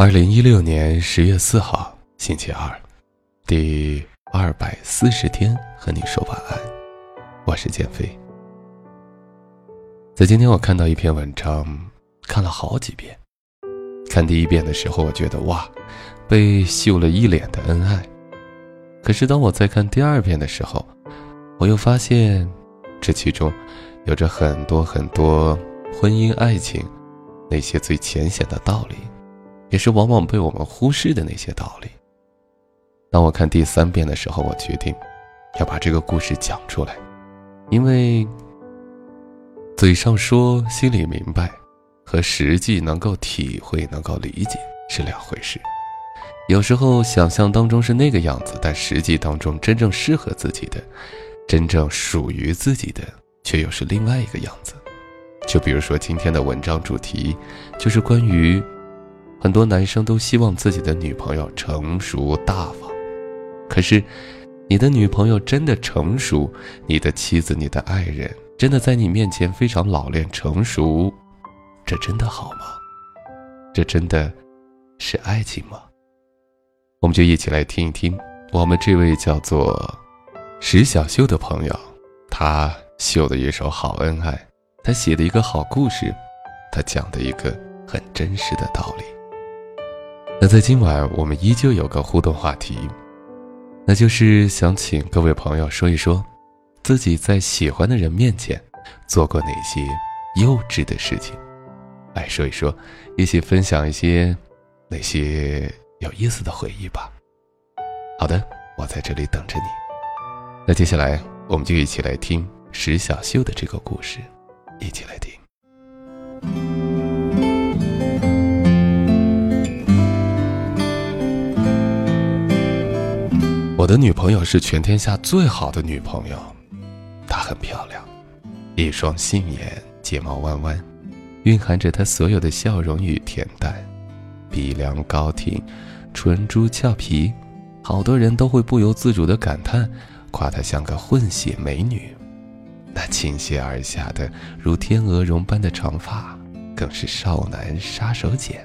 二零一六年十月四号，星期二，第二百四十天和你说晚安。我是减肥。在今天，我看到一篇文章，看了好几遍。看第一遍的时候，我觉得哇，被秀了一脸的恩爱。可是当我再看第二遍的时候，我又发现，这其中有着很多很多婚姻爱情那些最浅显的道理。也是往往被我们忽视的那些道理。当我看第三遍的时候，我决定要把这个故事讲出来，因为嘴上说、心里明白，和实际能够体会、能够理解是两回事。有时候想象当中是那个样子，但实际当中真正适合自己的、真正属于自己的，却又是另外一个样子。就比如说今天的文章主题，就是关于。很多男生都希望自己的女朋友成熟大方，可是，你的女朋友真的成熟，你的妻子、你的爱人真的在你面前非常老练成熟，这真的好吗？这真的是爱情吗？我们就一起来听一听我们这位叫做石小秀的朋友，他秀的一首好恩爱，他写的一个好故事，他讲的一个很真实的道理。那在今晚，我们依旧有个互动话题，那就是想请各位朋友说一说，自己在喜欢的人面前做过哪些幼稚的事情，来说一说，一起分享一些那些有意思的回忆吧。好的，我在这里等着你。那接下来，我们就一起来听石小秀的这个故事，一起来听。我的女朋友是全天下最好的女朋友，她很漂亮，一双杏眼，睫毛弯弯，蕴含着她所有的笑容与恬淡，鼻梁高挺，唇珠俏皮，好多人都会不由自主的感叹，夸她像个混血美女。那倾泻而下的如天鹅绒般的长发，更是少男杀手锏。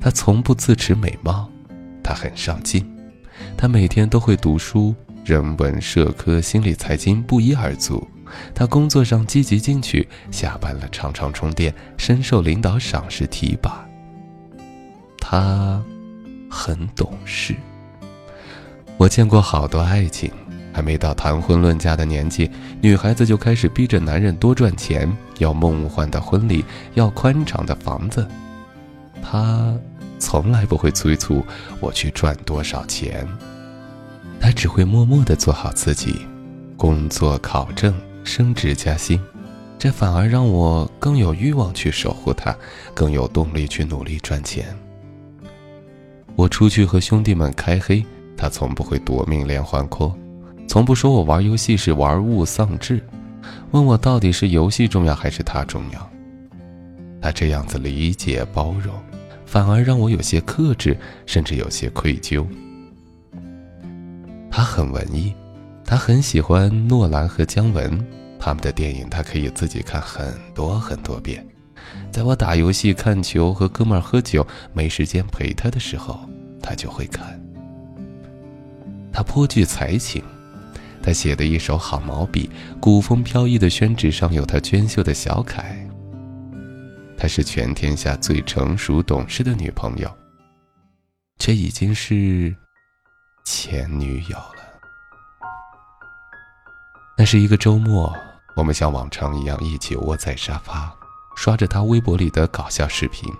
她从不自持美貌。他很上进，他每天都会读书，人文、社科、心理、财经不一而足。他工作上积极进取，下班了常常充电，深受领导赏识提拔。他很懂事。我见过好多爱情，还没到谈婚论嫁的年纪，女孩子就开始逼着男人多赚钱，要梦幻的婚礼，要宽敞的房子。他。从来不会催促我去赚多少钱，他只会默默地做好自己，工作、考证、升职加薪，这反而让我更有欲望去守护他，更有动力去努力赚钱。我出去和兄弟们开黑，他从不会夺命连环 call，从不说我玩游戏是玩物丧志，问我到底是游戏重要还是他重要。他这样子理解包容。反而让我有些克制，甚至有些愧疚。他很文艺，他很喜欢诺兰和姜文，他们的电影他可以自己看很多很多遍。在我打游戏、看球和哥们儿喝酒没时间陪他的时候，他就会看。他颇具才情，他写的一手好毛笔，古风飘逸的宣纸上有他娟秀的小楷。是全天下最成熟懂事的女朋友，却已经是前女友了。那是一个周末，我们像往常一样一起窝在沙发，刷着她微博里的搞笑视频。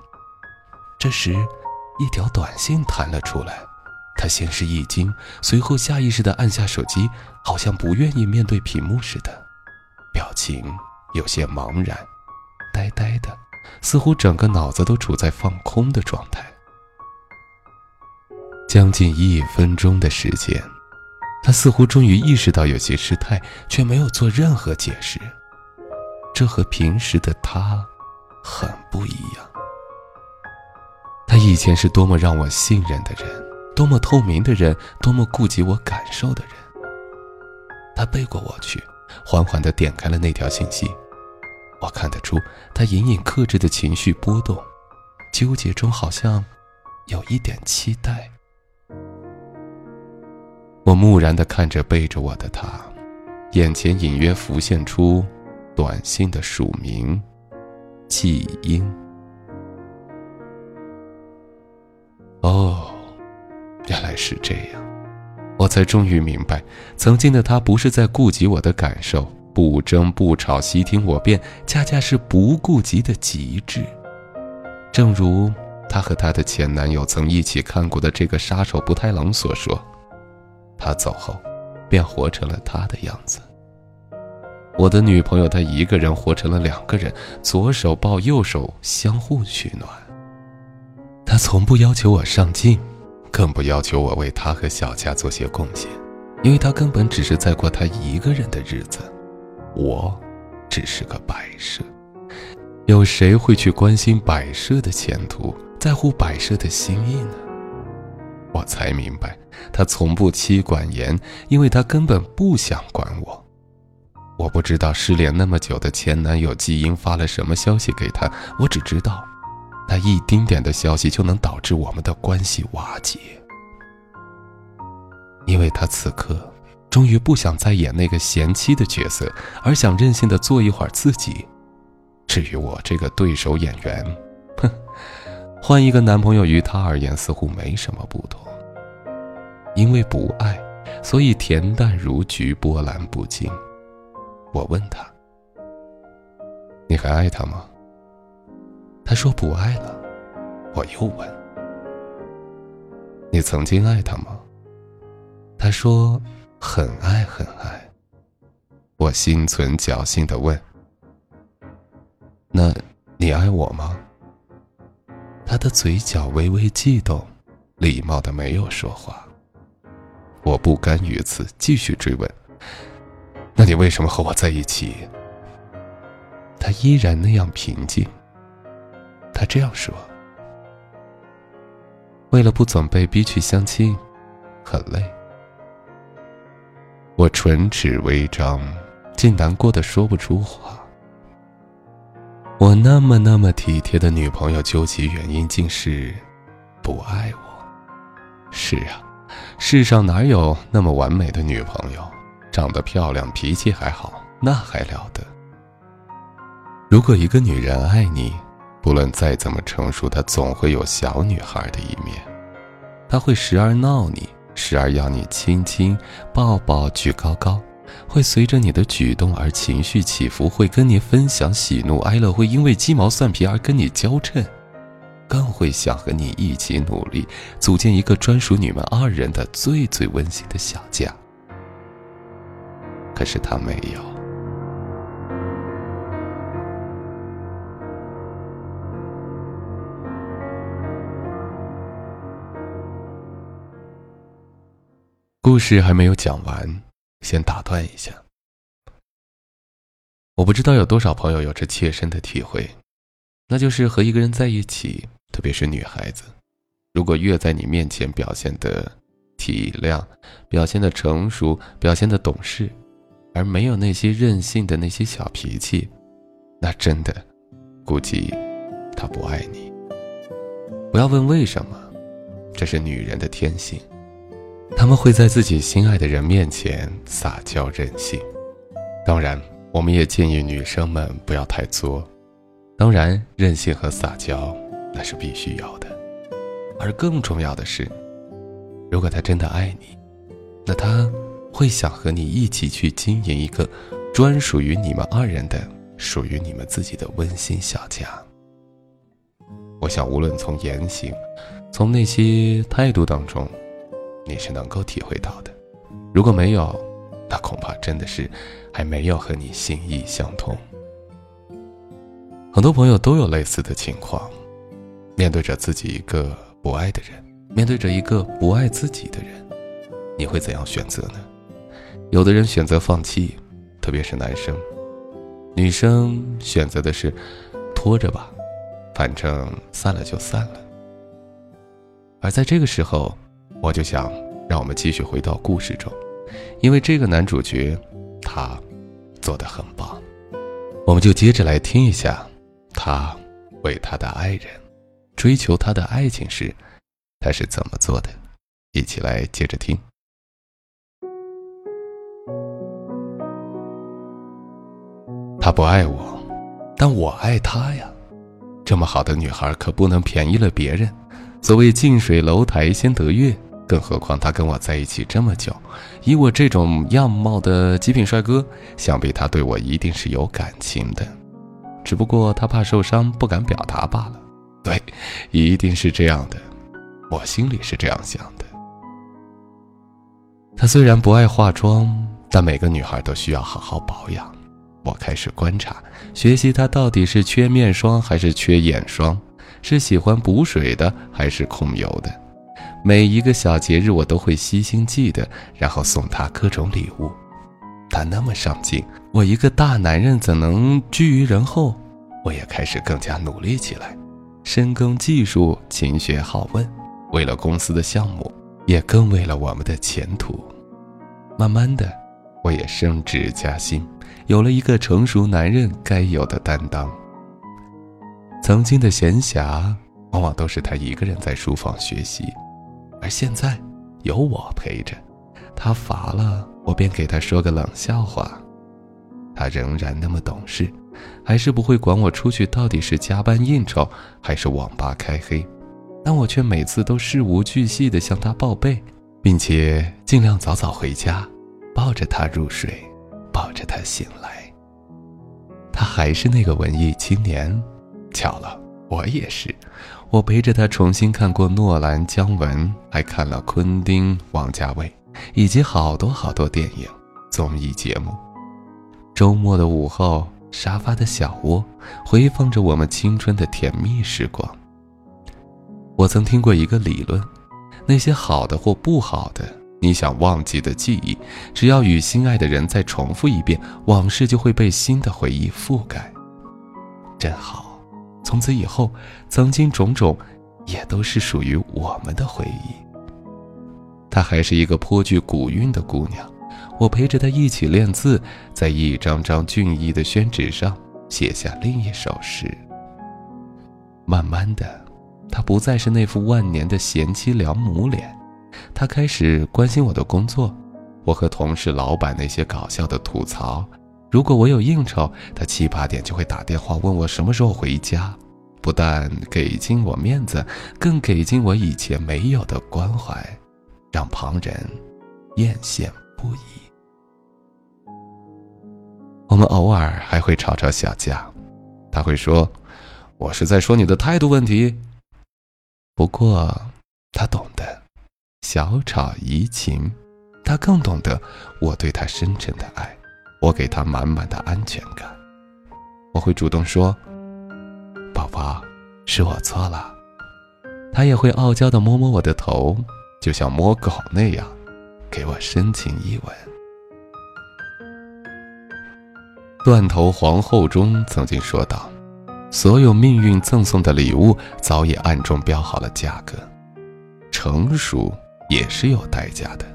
这时，一条短信弹了出来，她先是一惊，随后下意识地按下手机，好像不愿意面对屏幕似的，表情有些茫然，呆呆的。似乎整个脑子都处在放空的状态。将近一分钟的时间，他似乎终于意识到有些失态，却没有做任何解释。这和平时的他很不一样。他以前是多么让我信任的人，多么透明的人，多么顾及我感受的人。他背过我去，缓缓地点开了那条信息。我看得出他隐隐克制的情绪波动，纠结中好像有一点期待。我木然的看着背着我的他，眼前隐约浮现出短信的署名“季英”。哦，原来是这样，我才终于明白，曾经的他不是在顾及我的感受，不争不吵，悉听我辩，恰恰是不顾及的极致。正如她和她的前男友曾一起看过的这个杀手不太冷所说。他走后，便活成了他的样子。我的女朋友，她一个人活成了两个人，左手抱右手，相互取暖。她从不要求我上进，更不要求我为她和小家做些贡献，因为她根本只是在过她一个人的日子。我，只是个摆设。有谁会去关心摆设的前途，在乎摆设的心意呢？我才明白。他从不妻管严，因为他根本不想管我。我不知道失联那么久的前男友季英发了什么消息给他，我只知道，那一丁点的消息就能导致我们的关系瓦解。因为他此刻终于不想再演那个贤妻的角色，而想任性的做一会儿自己。至于我这个对手演员，哼，换一个男朋友于他而言似乎没什么不同。因为不爱，所以恬淡如菊，波澜不惊。我问他：“你还爱他吗？”他说：“不爱了。”我又问：“你曾经爱他吗？”他说：“很爱，很爱。”我心存侥幸的问：“那你爱我吗？”他的嘴角微微悸动，礼貌的没有说话。我不甘于此，继续追问：“那你为什么和我在一起？”他依然那样平静。他这样说：“为了不总被逼去相亲，很累。”我唇齿微张，竟难过的说不出话。我那么那么体贴的女朋友，究其原因，竟是不爱我。是啊。世上哪有那么完美的女朋友？长得漂亮，脾气还好，那还了得？如果一个女人爱你，不论再怎么成熟，她总会有小女孩的一面。她会时而闹你，时而要你亲亲抱抱举高高，会随着你的举动而情绪起伏，会跟你分享喜怒哀乐，会因为鸡毛蒜皮而跟你交衬。更会想和你一起努力，组建一个专属你们二人的最最温馨的小家。可是他没有。故事还没有讲完，先打断一下。我不知道有多少朋友有着切身的体会，那就是和一个人在一起。特别是女孩子，如果越在你面前表现的体谅、表现的成熟、表现的懂事，而没有那些任性的那些小脾气，那真的，估计他不爱你。不要问为什么，这是女人的天性，他们会在自己心爱的人面前撒娇任性。当然，我们也建议女生们不要太作。当然，任性和撒娇。那是必须要的，而更重要的是，如果他真的爱你，那他会想和你一起去经营一个专属于你们二人的、属于你们自己的温馨小家。我想，无论从言行，从那些态度当中，你是能够体会到的。如果没有，那恐怕真的是还没有和你心意相通。很多朋友都有类似的情况。面对着自己一个不爱的人，面对着一个不爱自己的人，你会怎样选择呢？有的人选择放弃，特别是男生；女生选择的是拖着吧，反正散了就散了。而在这个时候，我就想让我们继续回到故事中，因为这个男主角他做的很棒，我们就接着来听一下他为他的爱人。追求他的爱情时，他是怎么做的？一起来接着听。他不爱我，但我爱他呀。这么好的女孩可不能便宜了别人。所谓近水楼台先得月，更何况他跟我在一起这么久，以我这种样貌的极品帅哥，想必他对我一定是有感情的，只不过他怕受伤，不敢表达罢了。对，一定是这样的，我心里是这样想的。他虽然不爱化妆，但每个女孩都需要好好保养。我开始观察、学习他到底是缺面霜还是缺眼霜，是喜欢补水的还是控油的。每一个小节日我都会悉心记得，然后送他各种礼物。他那么上进，我一个大男人怎能居于人后？我也开始更加努力起来，深耕技术，勤学好问，为了公司的项目，也更为了我们的前途。慢慢的，我也升职加薪。有了一个成熟男人该有的担当。曾经的闲暇，往往都是他一个人在书房学习，而现在有我陪着，他乏了，我便给他说个冷笑话，他仍然那么懂事，还是不会管我出去到底是加班应酬还是网吧开黑，但我却每次都事无巨细地向他报备，并且尽量早早回家，抱着他入睡。抱着他醒来，他还是那个文艺青年。巧了，我也是。我陪着他重新看过诺兰、姜文，还看了昆汀、王家卫，以及好多好多电影、综艺节目。周末的午后，沙发的小窝回放着我们青春的甜蜜时光。我曾听过一个理论：那些好的或不好的。你想忘记的记忆，只要与心爱的人再重复一遍，往事就会被新的回忆覆盖。真好，从此以后，曾经种种，也都是属于我们的回忆。她还是一个颇具古韵的姑娘，我陪着她一起练字，在一张张俊逸的宣纸上写下另一首诗。慢慢的，她不再是那副万年的贤妻良母脸。他开始关心我的工作，我和同事、老板那些搞笑的吐槽。如果我有应酬，他七八点就会打电话问我什么时候回家，不但给尽我面子，更给尽我以前没有的关怀，让旁人艳羡不已。我们偶尔还会吵吵小架，他会说：“我是在说你的态度问题。”不过他懂得。小吵怡情，他更懂得我对他深沉的爱，我给他满满的安全感。我会主动说：“宝宝，是我错了。”他也会傲娇的摸摸我的头，就像摸狗那样，给我深情一吻。断头皇后中曾经说道：“所有命运赠送的礼物，早已暗中标好了价格，成熟。”也是有代价的，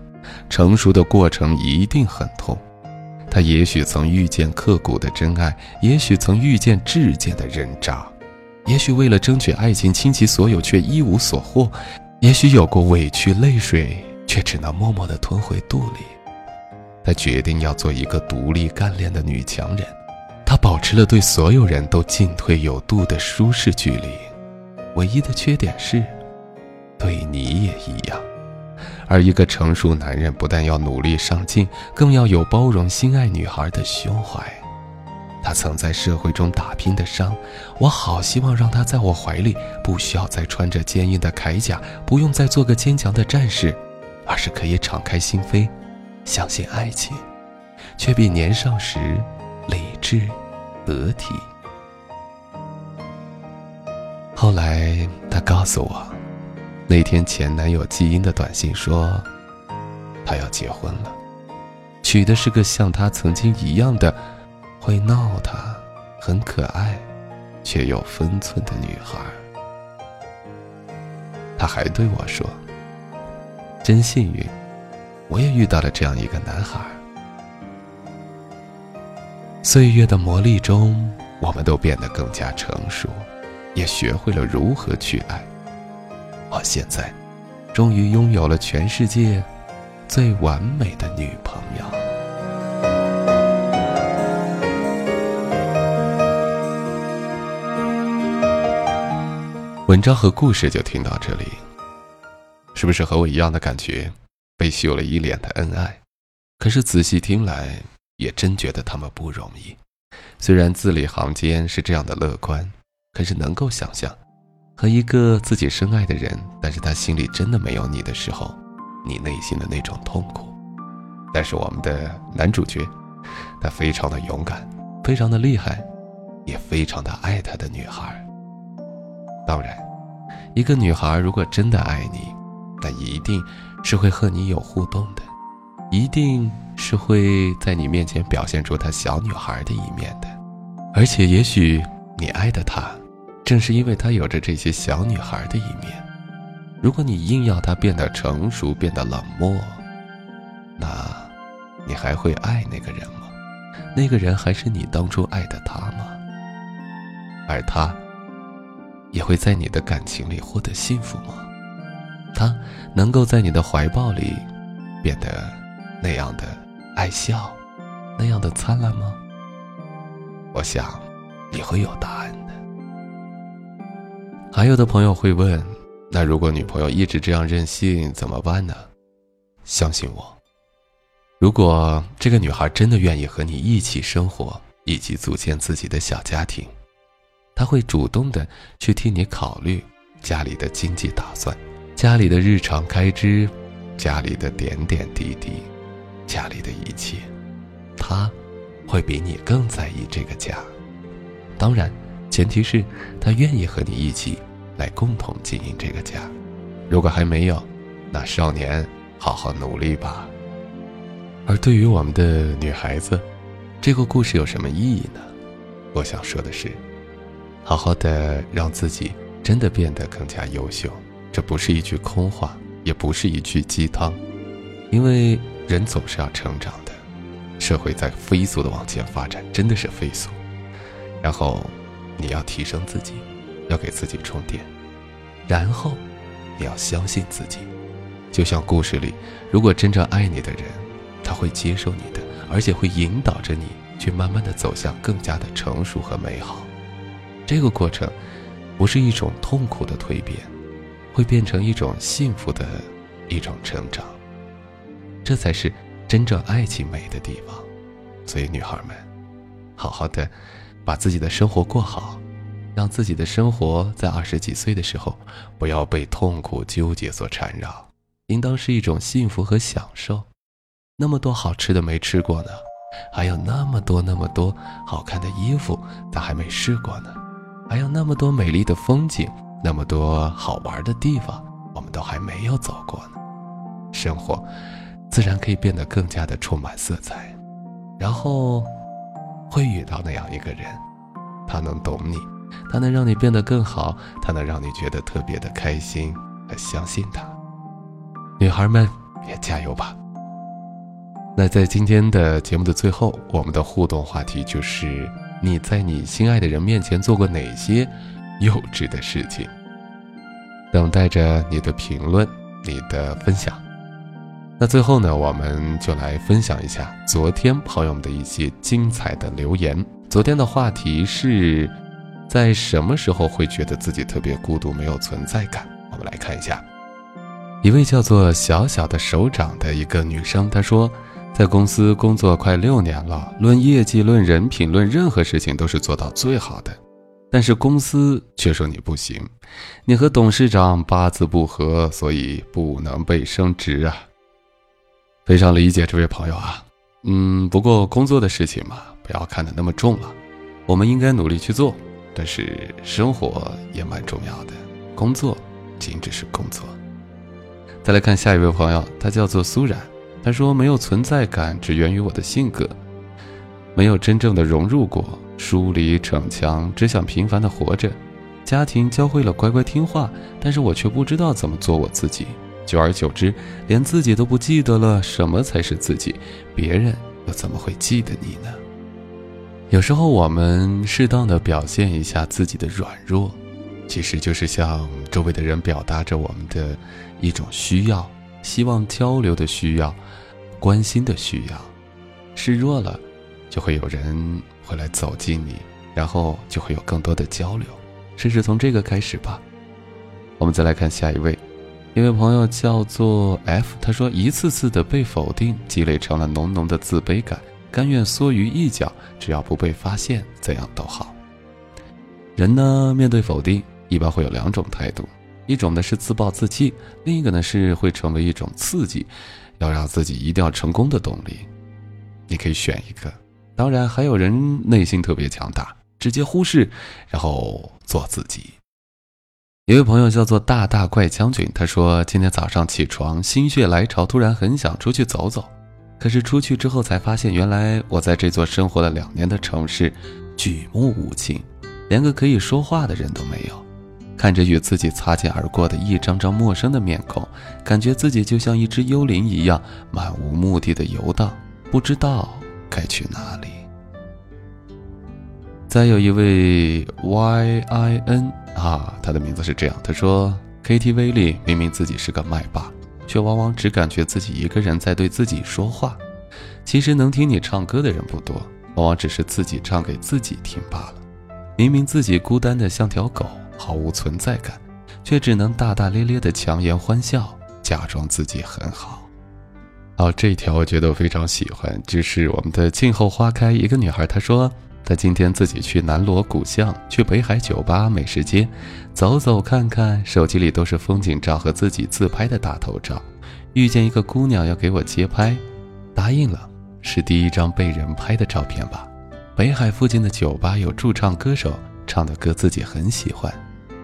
成熟的过程一定很痛。他也许曾遇见刻骨的真爱，也许曾遇见至贱的人渣，也许为了争取爱情倾其所有却一无所获，也许有过委屈泪水却只能默默地吞回肚里。他决定要做一个独立干练的女强人，他保持了对所有人都进退有度的舒适距离，唯一的缺点是，对你也一样。而一个成熟男人不但要努力上进，更要有包容心爱女孩的胸怀。他曾在社会中打拼的伤，我好希望让他在我怀里，不需要再穿着坚硬的铠甲，不用再做个坚强的战士，而是可以敞开心扉，相信爱情，却比年少时理智得体。后来他告诉我。那天前男友基因的短信说，他要结婚了，娶的是个像他曾经一样的会闹他、很可爱却有分寸的女孩。他还对我说：“真幸运，我也遇到了这样一个男孩。”岁月的磨砺中，我们都变得更加成熟。也学会了如何去爱。我现在，终于拥有了全世界最完美的女朋友。文章和故事就听到这里，是不是和我一样的感觉？被秀了一脸的恩爱，可是仔细听来，也真觉得他们不容易。虽然字里行间是这样的乐观，可是能够想象。和一个自己深爱的人，但是他心里真的没有你的时候，你内心的那种痛苦。但是我们的男主角，他非常的勇敢，非常的厉害，也非常的爱他的女孩。当然，一个女孩如果真的爱你，那一定是会和你有互动的，一定是会在你面前表现出她小女孩的一面的，而且也许你爱的她。正是因为她有着这些小女孩的一面，如果你硬要她变得成熟、变得冷漠，那，你还会爱那个人吗？那个人还是你当初爱的他吗？而他，也会在你的感情里获得幸福吗？他能够在你的怀抱里，变得那样的爱笑，那样的灿烂吗？我想，你会有答案。还有的朋友会问：“那如果女朋友一直这样任性怎么办呢？”相信我，如果这个女孩真的愿意和你一起生活，一起组建自己的小家庭，她会主动的去替你考虑家里的经济打算、家里的日常开支、家里的点点滴滴、家里的一切，她会比你更在意这个家。当然。前提是，他愿意和你一起来共同经营这个家。如果还没有，那少年好好努力吧。而对于我们的女孩子，这个故事有什么意义呢？我想说的是，好好的让自己真的变得更加优秀。这不是一句空话，也不是一句鸡汤，因为人总是要成长的，社会在飞速的往前发展，真的是飞速。然后。你要提升自己，要给自己充电，然后你要相信自己。就像故事里，如果真正爱你的人，他会接受你的，而且会引导着你去慢慢的走向更加的成熟和美好。这个过程不是一种痛苦的蜕变，会变成一种幸福的一种成长。这才是真正爱情美的地方。所以，女孩们，好好的。把自己的生活过好，让自己的生活在二十几岁的时候，不要被痛苦纠结所缠绕，应当是一种幸福和享受。那么多好吃的没吃过呢，还有那么多那么多好看的衣服咱还没试过呢，还有那么多美丽的风景，那么多好玩的地方，我们都还没有走过呢。生活自然可以变得更加的充满色彩，然后。会遇到那样一个人，他能懂你，它能让你变得更好，它能让你觉得特别的开心相信他。女孩们也加油吧。那在今天的节目的最后，我们的互动话题就是你在你心爱的人面前做过哪些幼稚的事情？等待着你的评论，你的分享。那最后呢，我们就来分享一下昨天朋友们的一些精彩的留言。昨天的话题是，在什么时候会觉得自己特别孤独、没有存在感？我们来看一下，一位叫做小小的手掌的一个女生，她说，在公司工作快六年了，论业绩、论人品、论任何事情都是做到最好的，但是公司却说你不行，你和董事长八字不合，所以不能被升职啊。非常理解这位朋友啊，嗯，不过工作的事情嘛，不要看得那么重了，我们应该努力去做，但是生活也蛮重要的，工作仅只是工作。再来看下一位朋友，他叫做苏冉，他说没有存在感，只源于我的性格，没有真正的融入过，疏离逞强，只想平凡的活着，家庭教会了乖乖听话，但是我却不知道怎么做我自己。久而久之，连自己都不记得了什么才是自己，别人又怎么会记得你呢？有时候我们适当的表现一下自己的软弱，其实就是向周围的人表达着我们的一种需要，希望交流的需要，关心的需要。示弱了，就会有人会来走近你，然后就会有更多的交流。试试从这个开始吧。我们再来看下一位，一位朋友叫做 F，他说一次次的被否定，积累成了浓浓的自卑感，甘愿缩于一角，只要不被发现，怎样都好。人呢，面对否定。一般会有两种态度，一种呢是自暴自弃，另一个呢是会成为一种刺激，要让自己一定要成功的动力。你可以选一个。当然，还有人内心特别强大，直接忽视，然后做自己。一位朋友叫做大大怪将军，他说今天早上起床心血来潮，突然很想出去走走，可是出去之后才发现，原来我在这座生活了两年的城市，举目无亲，连个可以说话的人都没有。看着与自己擦肩而过的一张张陌生的面孔，感觉自己就像一只幽灵一样，漫无目的的游荡，不知道该去哪里。再有一位 Y I N 啊，他的名字是这样，他说：KTV 里明明自己是个麦霸，却往往只感觉自己一个人在对自己说话。其实能听你唱歌的人不多，往往只是自己唱给自己听罢了。明明自己孤单的像条狗。毫无存在感，却只能大大咧咧的强颜欢笑，假装自己很好。哦，这一条我觉得我非常喜欢，就是我们的静候花开。一个女孩她说，他今天自己去南锣鼓巷、去北海酒吧、美食街，走走看看，手机里都是风景照和自己自拍的大头照。遇见一个姑娘要给我街拍，答应了，是第一张被人拍的照片吧？北海附近的酒吧有驻唱歌手。唱的歌自己很喜欢，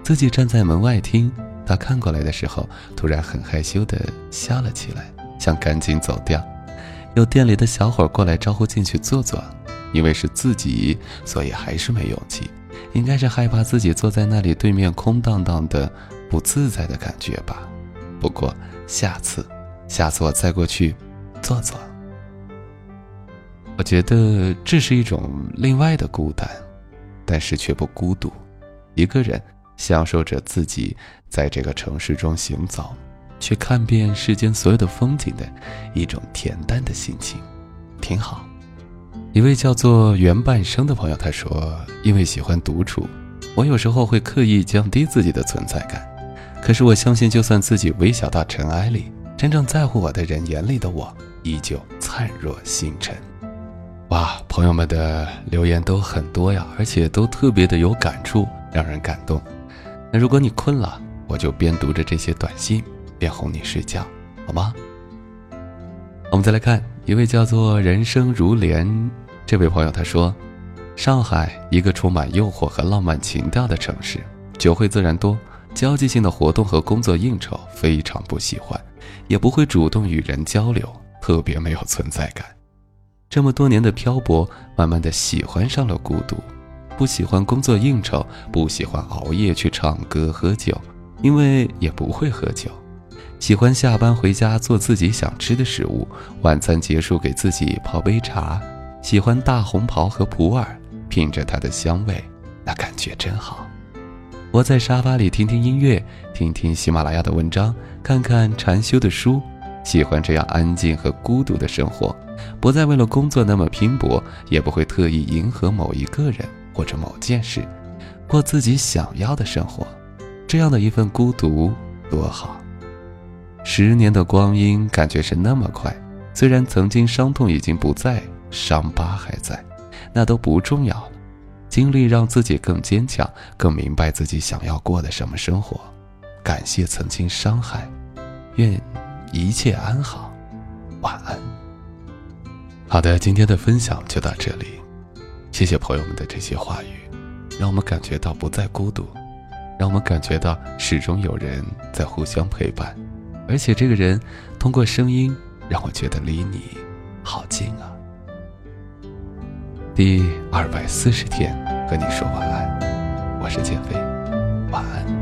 自己站在门外听。他看过来的时候，突然很害羞的笑了起来，想赶紧走掉。有店里的小伙过来招呼进去坐坐，因为是自己，所以还是没勇气。应该是害怕自己坐在那里对面空荡荡的不自在的感觉吧。不过下次，下次我再过去坐坐。我觉得这是一种另外的孤单。但是却不孤独，一个人享受着自己在这个城市中行走，去看遍世间所有的风景的一种恬淡的心情，挺好。一位叫做原半生的朋友他说：“因为喜欢独处，我有时候会刻意降低自己的存在感。可是我相信，就算自己微小到尘埃里，真正在乎我的人眼里的我，依旧灿若星辰。”哇，朋友们的留言都很多呀，而且都特别的有感触，让人感动。那如果你困了，我就边读着这些短信，边哄你睡觉，好吗？我们再来看一位叫做“人生如莲”这位朋友，他说：“上海一个充满诱惑和浪漫情调的城市，酒会自然多，交际性的活动和工作应酬非常不喜欢，也不会主动与人交流，特别没有存在感。”这么多年的漂泊，慢慢的喜欢上了孤独，不喜欢工作应酬，不喜欢熬夜去唱歌喝酒，因为也不会喝酒。喜欢下班回家做自己想吃的食物，晚餐结束给自己泡杯茶。喜欢大红袍和普洱，品着它的香味，那感觉真好。窝在沙发里听听音乐，听听喜马拉雅的文章，看看禅修的书，喜欢这样安静和孤独的生活。不再为了工作那么拼搏，也不会特意迎合某一个人或者某件事，过自己想要的生活。这样的一份孤独多好。十年的光阴感觉是那么快，虽然曾经伤痛已经不在，伤疤还在，那都不重要了。经历让自己更坚强，更明白自己想要过的什么生活。感谢曾经伤害，愿一切安好，晚安。好的，今天的分享就到这里，谢谢朋友们的这些话语，让我们感觉到不再孤独，让我们感觉到始终有人在互相陪伴，而且这个人通过声音让我觉得离你好近啊。第二百四十天和你说晚安，我是建飞，晚安。